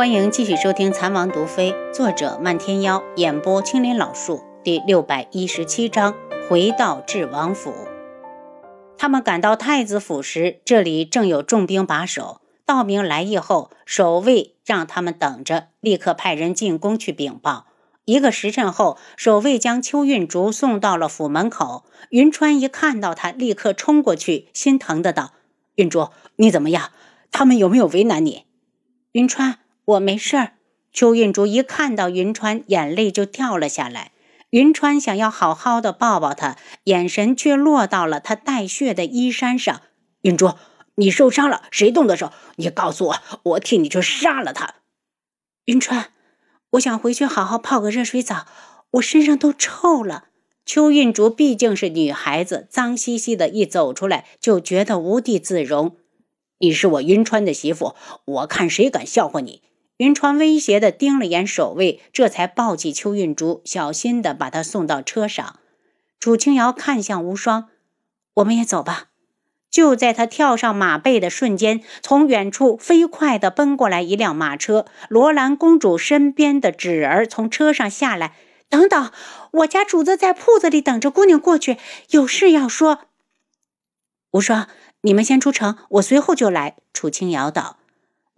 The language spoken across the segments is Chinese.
欢迎继续收听《残王毒妃》，作者漫天妖，演播青林老树，第六百一十七章：回到智王府。他们赶到太子府时，这里正有重兵把守。道明来意后，守卫让他们等着，立刻派人进宫去禀报。一个时辰后，守卫将邱运竹送到了府门口。云川一看到他，立刻冲过去，心疼的道：“运竹，你怎么样？他们有没有为难你？”云川。我没事儿。邱运竹一看到云川，眼泪就掉了下来。云川想要好好的抱抱他，眼神却落到了他带血的衣衫上。云竹，你受伤了，谁动的手？你告诉我，我替你去杀了他。云川，我想回去好好泡个热水澡，我身上都臭了。邱运竹毕竟是女孩子，脏兮兮的，一走出来就觉得无地自容。你是我云川的媳妇，我看谁敢笑话你。云川威胁地盯了眼守卫，这才抱起邱运竹，小心地把她送到车上。楚清瑶看向无双：“我们也走吧。”就在他跳上马背的瞬间，从远处飞快地奔过来一辆马车。罗兰公主身边的芷儿从车上下来：“等等，我家主子在铺子里等着姑娘过去，有事要说。”无双，你们先出城，我随后就来。”楚清瑶道。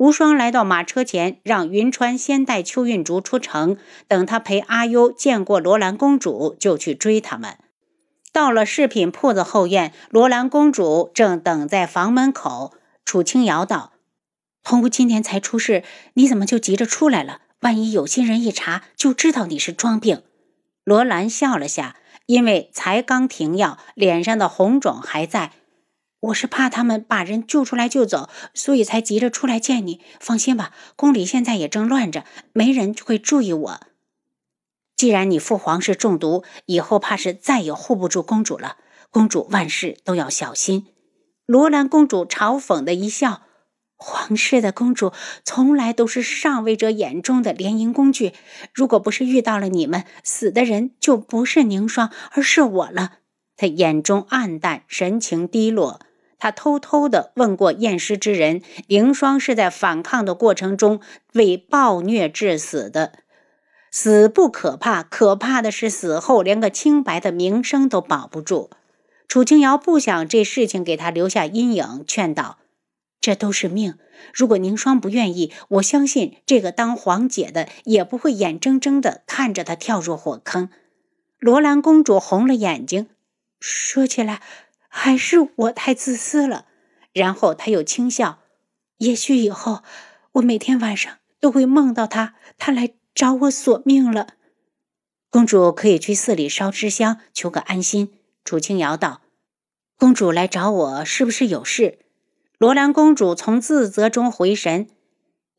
无双来到马车前，让云川先带邱运竹出城，等他陪阿优见过罗兰公主，就去追他们。到了饰品铺子后院，罗兰公主正等在房门口。楚清瑶道：“童屋今天才出事，你怎么就急着出来了？万一有心人一查，就知道你是装病。”罗兰笑了下，因为才刚停药，脸上的红肿还在。我是怕他们把人救出来就走，所以才急着出来见你。放心吧，宫里现在也正乱着，没人会注意我。既然你父皇是中毒，以后怕是再也护不住公主了。公主万事都要小心。罗兰公主嘲讽的一笑：“皇室的公主从来都是上位者眼中的联姻工具。如果不是遇到了你们，死的人就不是凝霜，而是我了。”她眼中暗淡，神情低落。他偷偷地问过验尸之人，凌霜是在反抗的过程中被暴虐致死的。死不可怕，可怕的是死后连个清白的名声都保不住。楚清瑶不想这事情给他留下阴影，劝道：“这都是命。如果凝霜不愿意，我相信这个当皇姐的也不会眼睁睁地看着她跳入火坑。”罗兰公主红了眼睛，说起来。还是我太自私了。然后他又轻笑：“也许以后我每天晚上都会梦到他，他来找我索命了。”公主可以去寺里烧支香，求个安心。楚清瑶道：“公主来找我，是不是有事？”罗兰公主从自责中回神。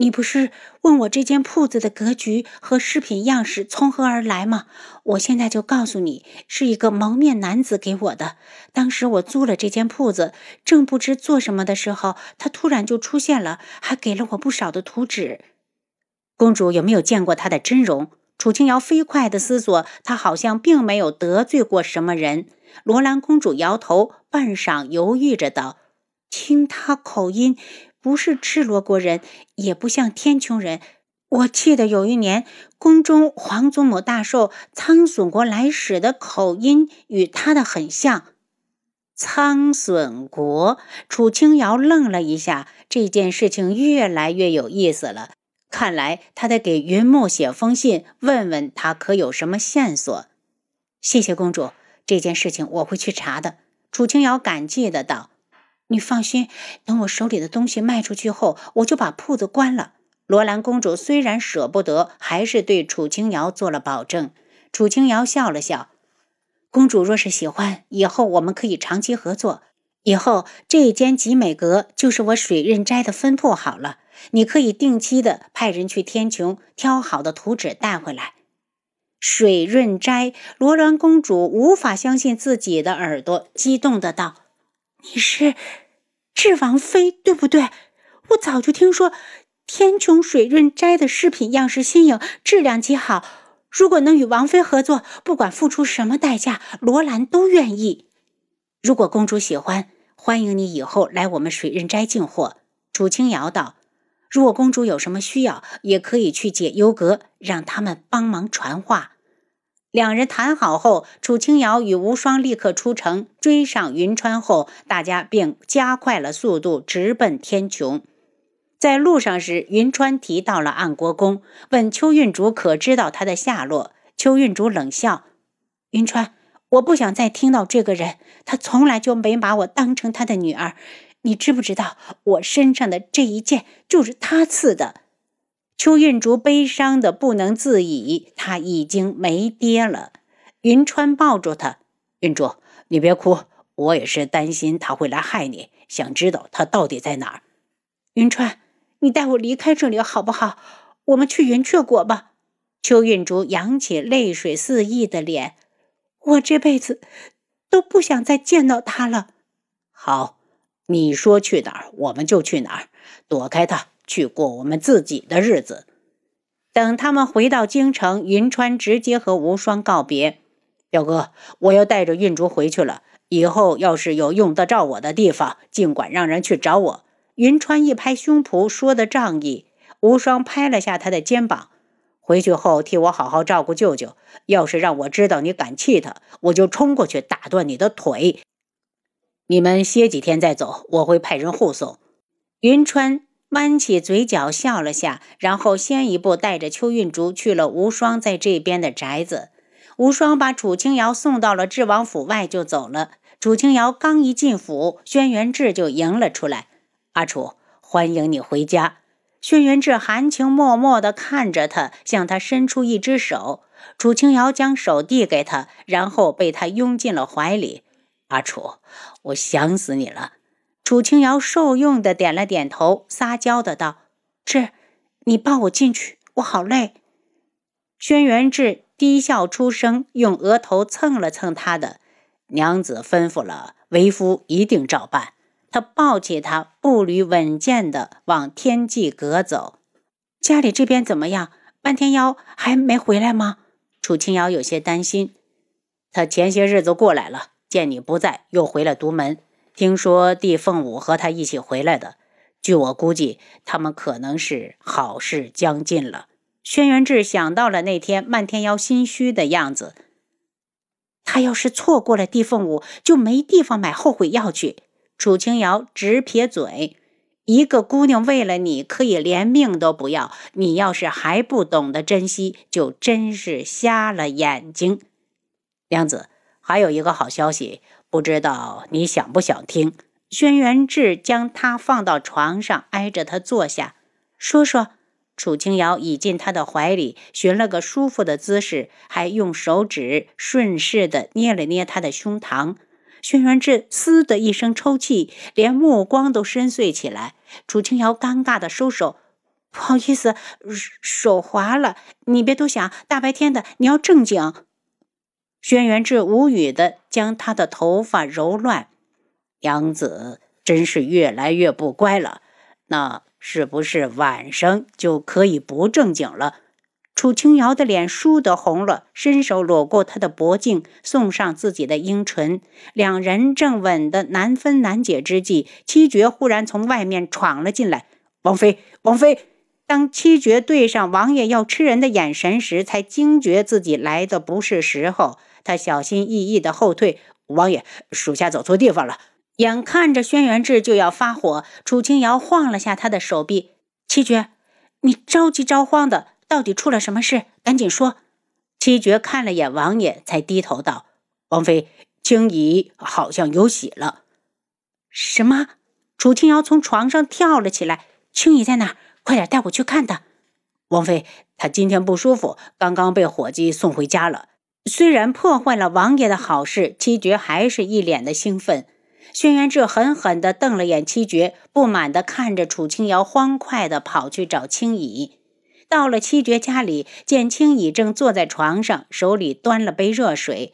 你不是问我这间铺子的格局和饰品样式从何而来吗？我现在就告诉你，是一个蒙面男子给我的。当时我租了这间铺子，正不知做什么的时候，他突然就出现了，还给了我不少的图纸。公主有没有见过他的真容？楚清瑶飞快地思索，她好像并没有得罪过什么人。罗兰公主摇头，半晌犹豫着道：“听他口音。”不是赤罗国人，也不像天穹人。我记得有一年，宫中皇祖母大寿，苍隼国来使的口音与他的很像。苍隼国，楚清瑶愣了一下。这件事情越来越有意思了，看来他得给云木写封信，问问他可有什么线索。谢谢公主，这件事情我会去查的。楚清瑶感激的道。你放心，等我手里的东西卖出去后，我就把铺子关了。罗兰公主虽然舍不得，还是对楚清瑶做了保证。楚清瑶笑了笑：“公主若是喜欢，以后我们可以长期合作。以后这间集美阁就是我水润斋的分铺好了，你可以定期的派人去天穹挑好的图纸带回来。”水润斋，罗兰公主无法相信自己的耳朵，激动的道：“你是？”智王妃对不对？我早就听说天穹水润斋的饰品样式新颖，质量极好。如果能与王妃合作，不管付出什么代价，罗兰都愿意。如果公主喜欢，欢迎你以后来我们水润斋进货。楚清瑶道：“如果公主有什么需要，也可以去解忧阁，让他们帮忙传话。两人谈好后，楚清瑶与无双立刻出城追上云川后，大家便加快了速度，直奔天穹。在路上时，云川提到了安国公，问邱运竹可知道他的下落。邱运竹冷笑：“云川，我不想再听到这个人，他从来就没把我当成他的女儿。你知不知道，我身上的这一剑就是他刺的？”邱运竹悲伤的不能自已，他已经没爹了。云川抱住他，运竹，你别哭，我也是担心他会来害你，想知道他到底在哪儿。云川，你带我离开这里好不好？我们去云雀国吧。邱运竹扬起泪水四溢的脸，我这辈子都不想再见到他了。好，你说去哪儿，我们就去哪儿，躲开他。去过我们自己的日子。等他们回到京城，云川直接和无双告别：“表哥，我要带着运竹回去了。以后要是有用得着我的地方，尽管让人去找我。”云川一拍胸脯，说的仗义。无双拍了下他的肩膀：“回去后替我好好照顾舅舅。要是让我知道你敢气他，我就冲过去打断你的腿。你们歇几天再走，我会派人护送。”云川。弯起嘴角笑了下，然后先一步带着邱运竹去了无双在这边的宅子。无双把楚清瑶送到了智王府外就走了。楚清瑶刚一进府，轩辕志就迎了出来：“阿楚，欢迎你回家。”轩辕志含情脉脉地看着他，向他伸出一只手。楚清瑶将手递给他，然后被他拥进了怀里。“阿楚，我想死你了。”楚清瑶受用的点了点头，撒娇的道：“志，你抱我进去，我好累。”轩辕志低笑出声，用额头蹭了蹭他的。娘子吩咐了，为夫一定照办。他抱起他，步履稳健的往天际阁走。家里这边怎么样？半天妖还没回来吗？楚清瑶有些担心。他前些日子过来了，见你不在，又回了独门。听说帝凤舞和他一起回来的，据我估计，他们可能是好事将近了。轩辕志想到了那天漫天妖心虚的样子，他要是错过了帝凤舞，就没地方买后悔药去。楚清瑶直撇嘴：“一个姑娘为了你可以连命都不要，你要是还不懂得珍惜，就真是瞎了眼睛。”娘子，还有一个好消息。不知道你想不想听？轩辕志将他放到床上，挨着他坐下，说说。楚清瑶倚进他的怀里，寻了个舒服的姿势，还用手指顺势的捏了捏他的胸膛。轩辕志嘶的一声抽泣，连目光都深邃起来。楚清瑶尴尬的收手，不好意思，手滑了。你别多想，大白天的，你要正经。轩辕志无语的将他的头发揉乱，娘子真是越来越不乖了。那是不是晚上就可以不正经了？楚清瑶的脸倏地红了，伸手搂过他的脖颈，送上自己的樱唇。两人正吻得难分难解之际，七绝忽然从外面闯了进来。王妃，王妃！当七绝对上王爷要吃人的眼神时，才惊觉自己来的不是时候。他小心翼翼地后退，王爷，属下走错地方了。眼看着轩辕志就要发火，楚清瑶晃了下他的手臂：“七绝，你着急着慌的，到底出了什么事？赶紧说。”七绝看了眼王爷，才低头道：“王妃，青姨好像有喜了。”什么？楚清瑶从床上跳了起来：“青姨在哪？快点带我去看她。”王妃，她今天不舒服，刚刚被伙计送回家了。虽然破坏了王爷的好事，七绝还是一脸的兴奋。轩辕志狠狠地瞪了眼七绝，不满地看着楚清瑶，欢快地跑去找青乙。到了七绝家里，见青乙正坐在床上，手里端了杯热水。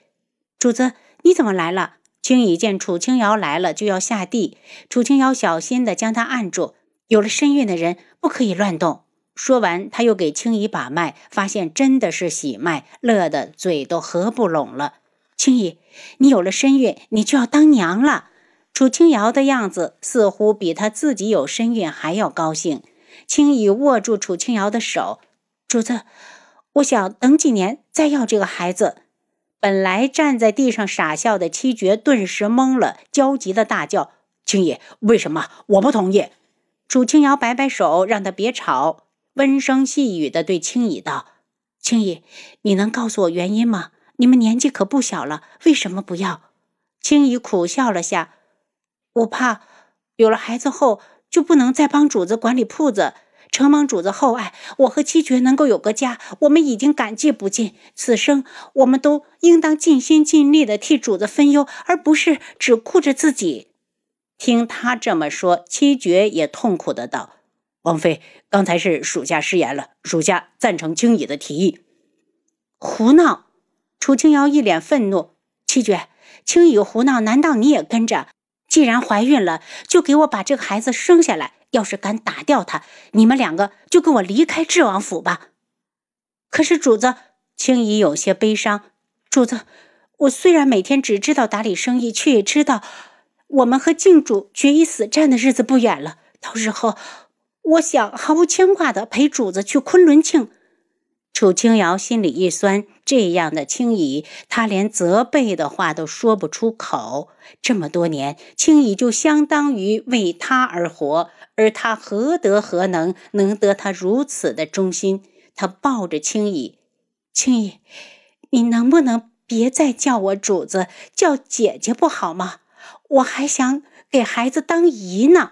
主子，你怎么来了？青乙见楚清瑶来了，就要下地。楚清瑶小心地将他按住。有了身孕的人，不可以乱动。说完，他又给青姨把脉，发现真的是喜脉，乐得嘴都合不拢了。青姨，你有了身孕，你就要当娘了。楚清瑶的样子似乎比她自己有身孕还要高兴。青姨握住楚清瑶的手：“主子，我想等几年再要这个孩子。”本来站在地上傻笑的七绝顿时懵了，焦急的大叫：“青姨，为什么？我不同意！”楚青瑶摆摆手，让他别吵，温声细语的对青姨道：“青姨，你能告诉我原因吗？你们年纪可不小了，为什么不要？”青姨苦笑了下：“我怕有了孩子后就不能再帮主子管理铺子。”承蒙主子厚爱，我和七绝能够有个家，我们已经感激不尽。此生我们都应当尽心尽力的替主子分忧，而不是只顾着自己。听他这么说，七绝也痛苦的道：“王妃，刚才是属下失言了，属下赞成青姨的提议。”胡闹！楚清瑶一脸愤怒：“七绝，青姨胡闹，难道你也跟着？既然怀孕了，就给我把这个孩子生下来。”要是敢打掉他，你们两个就跟我离开智王府吧。可是主子，青姨有些悲伤。主子，我虽然每天只知道打理生意，却也知道我们和靖主决一死战的日子不远了。到时候，我想毫无牵挂的陪主子去昆仑庆。楚清瑶心里一酸，这样的青姨，她连责备的话都说不出口。这么多年，青姨就相当于为他而活，而他何德何能，能得他如此的忠心？他抱着青姨，青姨，你能不能别再叫我主子，叫姐姐不好吗？我还想给孩子当姨呢。